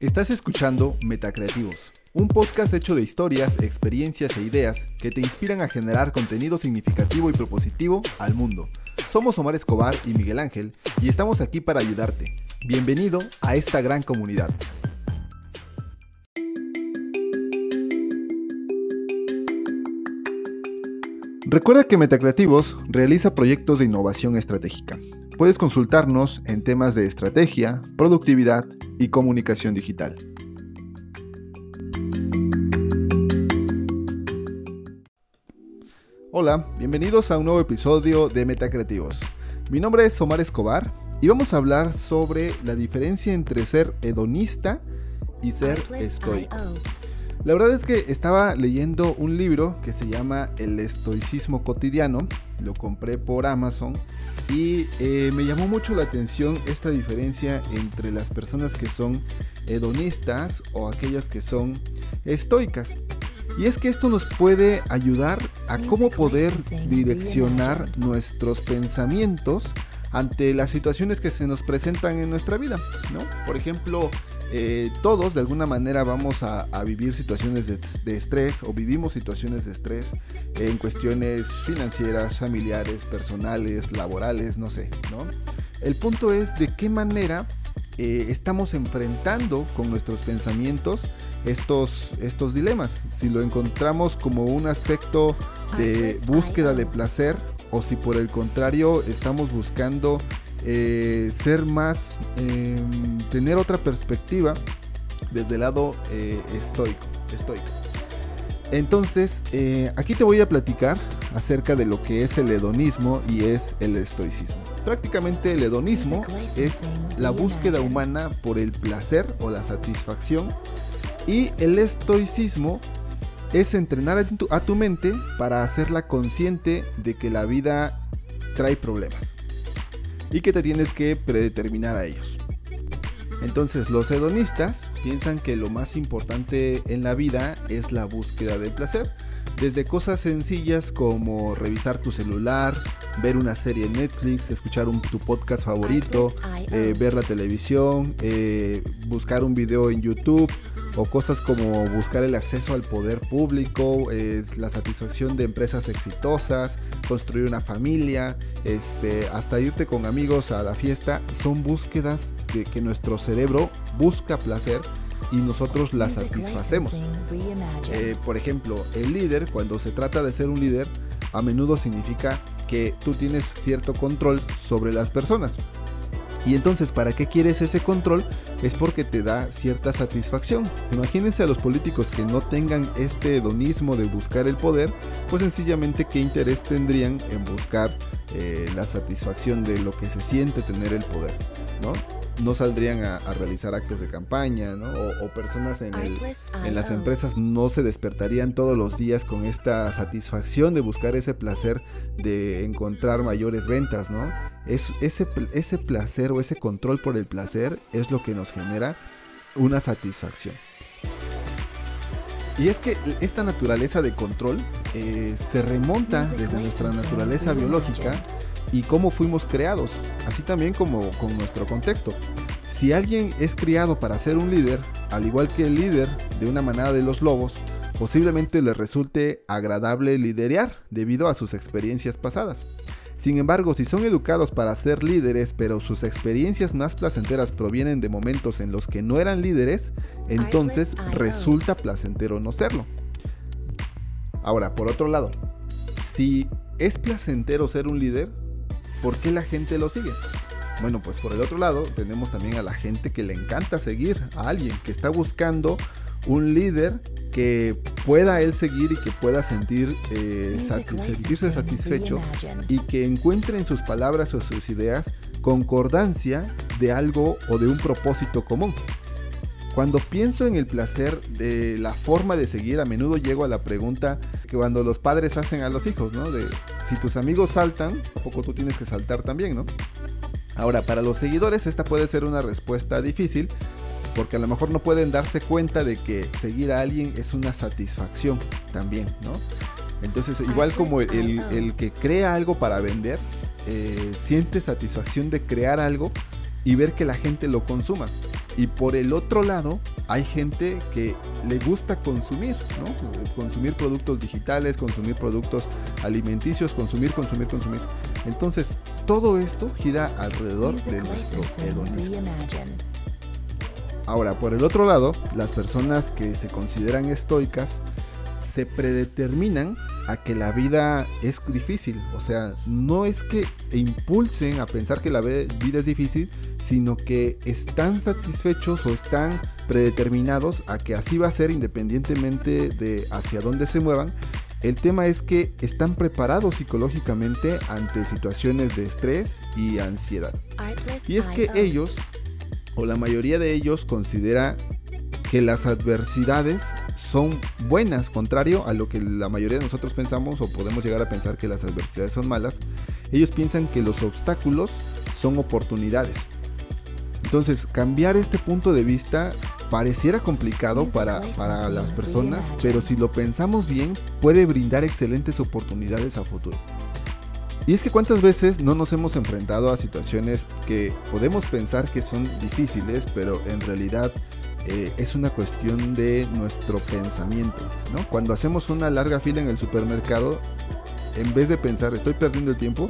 Estás escuchando Metacreativos, un podcast hecho de historias, experiencias e ideas que te inspiran a generar contenido significativo y propositivo al mundo. Somos Omar Escobar y Miguel Ángel y estamos aquí para ayudarte. Bienvenido a esta gran comunidad. Recuerda que Metacreativos realiza proyectos de innovación estratégica. Puedes consultarnos en temas de estrategia, productividad, y comunicación digital. Hola, bienvenidos a un nuevo episodio de Metacreativos. Mi nombre es Omar Escobar y vamos a hablar sobre la diferencia entre ser hedonista y ser estoico. La verdad es que estaba leyendo un libro que se llama El estoicismo cotidiano, lo compré por Amazon y eh, me llamó mucho la atención esta diferencia entre las personas que son hedonistas o aquellas que son estoicas. Y es que esto nos puede ayudar a cómo poder direccionar nuestros pensamientos ante las situaciones que se nos presentan en nuestra vida, ¿no? Por ejemplo, eh, todos de alguna manera vamos a, vivir situaciones de, estrés o vivimos situaciones de estrés en cuestiones financieras, familiares, personales, laborales, no sé, ¿no? El punto es de qué manera eh, estamos enfrentando con nuestros pensamientos estos, estos dilemas. Si lo encontramos como un aspecto de búsqueda de placer o si por el contrario estamos buscando eh, ser más, em, tener otra perspectiva desde el lado eh, estoico, estoico. Entonces, eh, aquí te voy a platicar acerca de lo que es el hedonismo y es el estoicismo. Prácticamente el hedonismo es la búsqueda humana por el placer o la satisfacción y el estoicismo es entrenar a tu mente para hacerla consciente de que la vida trae problemas y que te tienes que predeterminar a ellos. Entonces los hedonistas piensan que lo más importante en la vida es la búsqueda del placer, desde cosas sencillas como revisar tu celular, ver una serie en Netflix, escuchar tu podcast favorito, eh, ver la televisión, eh, buscar un video en YouTube o cosas como buscar el acceso al poder público, la satisfacción de empresas exitosas, construir una familia, este, hasta irte con amigos a la fiesta, son búsquedas de que nuestro cerebro busca placer y nosotros la satisfacemos. Eh, por ejemplo, el líder, cuando se trata de ser un líder, a menudo significa que tú tienes cierto control sobre las personas. Y entonces, ¿para qué quieres ese control? Es porque te da cierta satisfacción. Imagínense a los políticos que no tengan este hedonismo de buscar el poder, pues sencillamente qué interés tendrían en buscar eh, la satisfacción de lo que se siente tener el poder, ¿no? no saldrían a, realizar actos de campaña, ¿no? O, personas en, en, las empresas no se despertarían todos los días con esta satisfacción de buscar ese placer de encontrar mayores ventas, ¿no? Es, ese, ese placer o ese control por el placer es lo que nos genera una satisfacción. Y es que esta naturaleza de control eh, se remonta desde nuestra naturaleza biológica y cómo fuimos creados, así también como con nuestro contexto. Si alguien es criado para ser un líder, al igual que el líder de una manada de los lobos, posiblemente le resulte agradable liderear debido a sus experiencias pasadas. Sin embargo, si son educados para ser líderes, pero sus experiencias más placenteras provienen de momentos en los que no eran líderes, entonces resulta placentero no serlo. Ahora, por otro lado, si es placentero ser un líder, ¿por qué la gente lo sigue? Bueno, pues por el otro lado tenemos también a la gente que le encanta seguir a alguien, que está buscando un líder que pueda él seguir y que pueda sentir, eh, sentirse satisfecho y que encuentre en sus palabras o sus ideas concordancia de algo o de un propósito común. Cuando pienso en el placer de la forma de seguir, a menudo llego a la pregunta que cuando los padres hacen a los hijos, ¿no? De si tus amigos saltan, ¿a poco tú tienes que saltar también, ¿no? Ahora, para los seguidores esta puede ser una respuesta difícil porque a lo mejor no pueden darse cuenta de que seguir a alguien es una satisfacción también, ¿no? Entonces, igual como el, que crea algo para vender, eh, siente satisfacción de crear algo y ver que la gente lo consuma. Y por el otro lado, hay gente que le gusta consumir, ¿no? Consumir productos digitales, consumir productos alimenticios, consumir, consumir, consumir. Entonces, todo esto gira alrededor de nuestro hedonismo. Ahora, por el otro lado, las personas que se consideran estoicas se predeterminan a que la vida es difícil. O sea, no es que impulsen a pensar que la vida es difícil, sino que están satisfechos o están predeterminados a que así va a ser independientemente de hacia dónde se muevan. El tema es que están preparados psicológicamente ante situaciones de estrés y ansiedad. Y es que ellos, o la mayoría de ellos, considera que las adversidades son buenas, contrario a lo que la mayoría de nosotros pensamos o podemos llegar a pensar que las adversidades son malas. Ellos piensan que los obstáculos son oportunidades. Entonces, cambiar este punto de vista pareciera complicado para, para las personas, pero si lo pensamos bien, puede brindar excelentes oportunidades a futuro. Y es que cuántas veces no nos hemos enfrentado a situaciones que podemos pensar que son difíciles, pero en realidad eh, es una cuestión de nuestro pensamiento. ¿no? Cuando hacemos una larga fila en el supermercado, en vez de pensar estoy perdiendo el tiempo,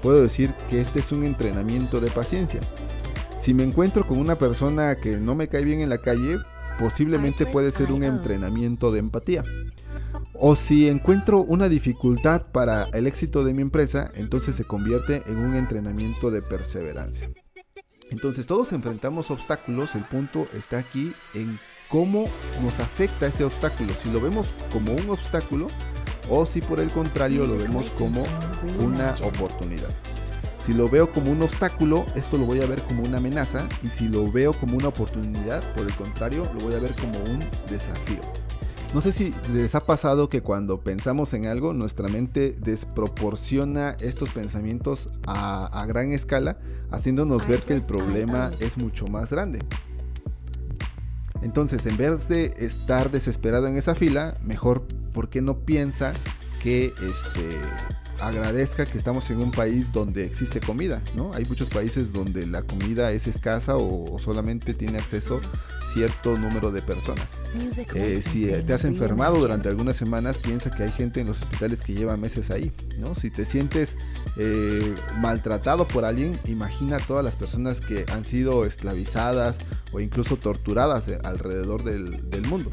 puedo decir que este es un entrenamiento de paciencia. Si me encuentro con una persona que no me cae bien en la calle, posiblemente puede ser un entrenamiento de empatía. O si encuentro una dificultad para el éxito de mi empresa, entonces se convierte en un entrenamiento de perseverancia. Entonces todos enfrentamos obstáculos, el punto está aquí en cómo nos afecta ese obstáculo, si lo vemos como un obstáculo o si por el contrario lo vemos como una oportunidad. Si lo veo como un obstáculo, esto lo voy a ver como una amenaza y si lo veo como una oportunidad, por el contrario, lo voy a ver como un desafío. No sé si les ha pasado que cuando pensamos en algo, nuestra mente desproporciona estos pensamientos a, gran escala, haciéndonos ver que el problema es mucho más grande. Entonces, en vez de estar desesperado en esa fila, mejor, ¿por qué no piensa que este, agradezca que estamos en un país donde existe comida, ¿no? Hay muchos países donde la comida es escasa o, solamente tiene acceso cierto número de personas. Eh, si te has enfermado durante algunas semanas, piensa que hay gente en los hospitales que lleva meses ahí, ¿no? Si te sientes eh, maltratado por alguien, imagina todas las personas que han sido esclavizadas o incluso torturadas alrededor del, del mundo.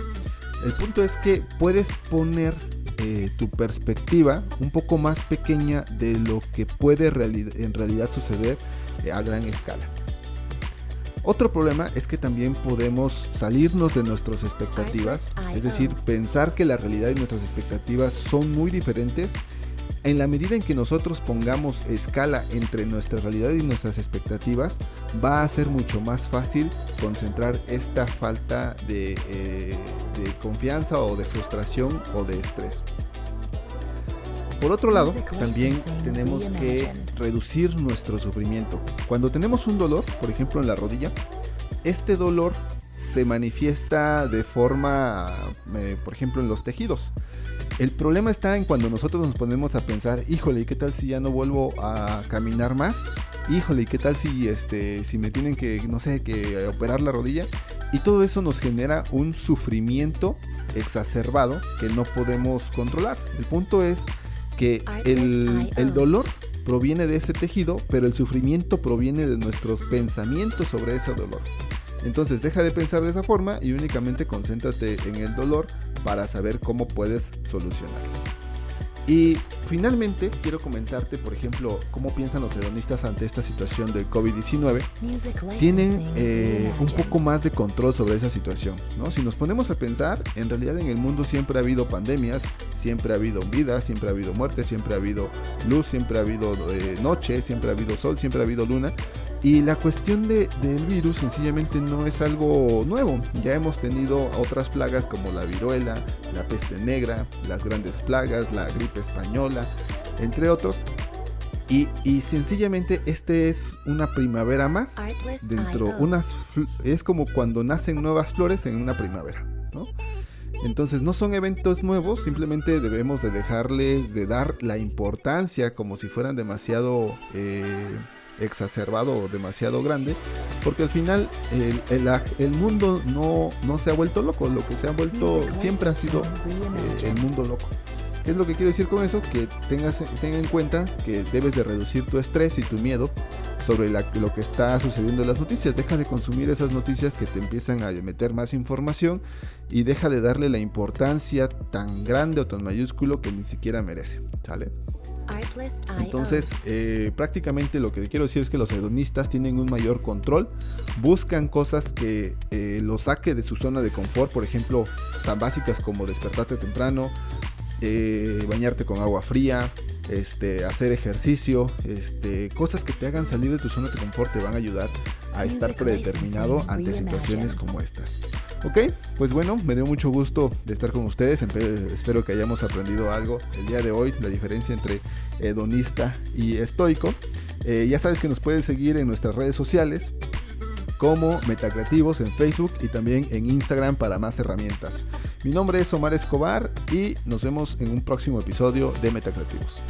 El punto es que puedes poner eh, tu perspectiva un poco más pequeña de lo que puede en realidad suceder eh, a gran escala. Otro problema es que también podemos salirnos de nuestras expectativas, es decir, pensar que la realidad y nuestras expectativas son muy diferentes en la medida en que nosotros pongamos escala entre nuestra realidad y nuestras expectativas, va a ser mucho más fácil concentrar esta falta de, eh, de confianza o de frustración o de estrés. Por otro lado, también tenemos que reducir nuestro sufrimiento. Cuando tenemos un dolor, por ejemplo en la rodilla, este dolor se manifiesta de forma, eh, por ejemplo, en los tejidos. El problema está en cuando nosotros nos ponemos a pensar, híjole, ¿y qué tal si ya no vuelvo a caminar más? Híjole, ¿y qué tal si este si me tienen que no sé, que operar la rodilla? Y todo eso nos genera un sufrimiento exacerbado que no podemos controlar. El punto es que el, el dolor proviene de ese tejido, pero el sufrimiento proviene de nuestros pensamientos sobre ese dolor. Entonces deja de pensar de esa forma y únicamente concéntrate en el dolor para saber cómo puedes solucionarlo. Y finalmente quiero comentarte, por ejemplo, cómo piensan los hedonistas ante esta situación del COVID-19. Tienen eh, un poco más de control sobre esa situación. ¿no? Si nos ponemos a pensar, en realidad en el mundo siempre ha habido pandemias, siempre ha habido vida, siempre ha habido muerte, siempre ha habido luz, siempre ha habido eh, noche, siempre ha habido sol, siempre ha habido luna. Y la cuestión de, del virus sencillamente no es algo nuevo. Ya hemos tenido otras plagas como la viruela, la peste negra, las grandes plagas, la gripe española, entre otros. Y, y, sencillamente este es una primavera más dentro unas es como cuando nacen nuevas flores en una primavera ¿no? entonces no son eventos nuevos simplemente debemos de dejarles de dar la importancia como si fueran demasiado eh, exacerbado o demasiado grande, porque al final el, mundo no, no, se ha vuelto loco, lo que se ha vuelto siempre ha sido eh, el mundo loco. ¿Qué es lo que quiero decir con eso? Que tengas tenga en cuenta que debes de reducir tu estrés y tu miedo sobre lo que está sucediendo en las noticias. Deja de consumir esas noticias que te empiezan a meter más información y deja de darle la importancia tan grande o tan mayúsculo que ni siquiera merece. ¿Sale? Entonces, eh, prácticamente lo que quiero decir es que los hedonistas tienen un mayor control, buscan cosas que eh, los saque de su zona de confort, por ejemplo, tan básicas como despertarte temprano, eh, bañarte con agua fría, este, hacer ejercicio, este, cosas que te hagan salir de tu zona de confort te van a ayudar a estar predeterminado ante situaciones como estas. Ok, pues bueno, me dio mucho gusto de estar con ustedes. Espero que hayamos aprendido algo el día de hoy, la diferencia entre hedonista y estoico. Eh, ya sabes que nos puedes seguir en nuestras redes sociales como Metacreativos en Facebook y también en Instagram para más herramientas. Mi nombre es Omar Escobar y nos vemos en un próximo episodio de Metacreativos.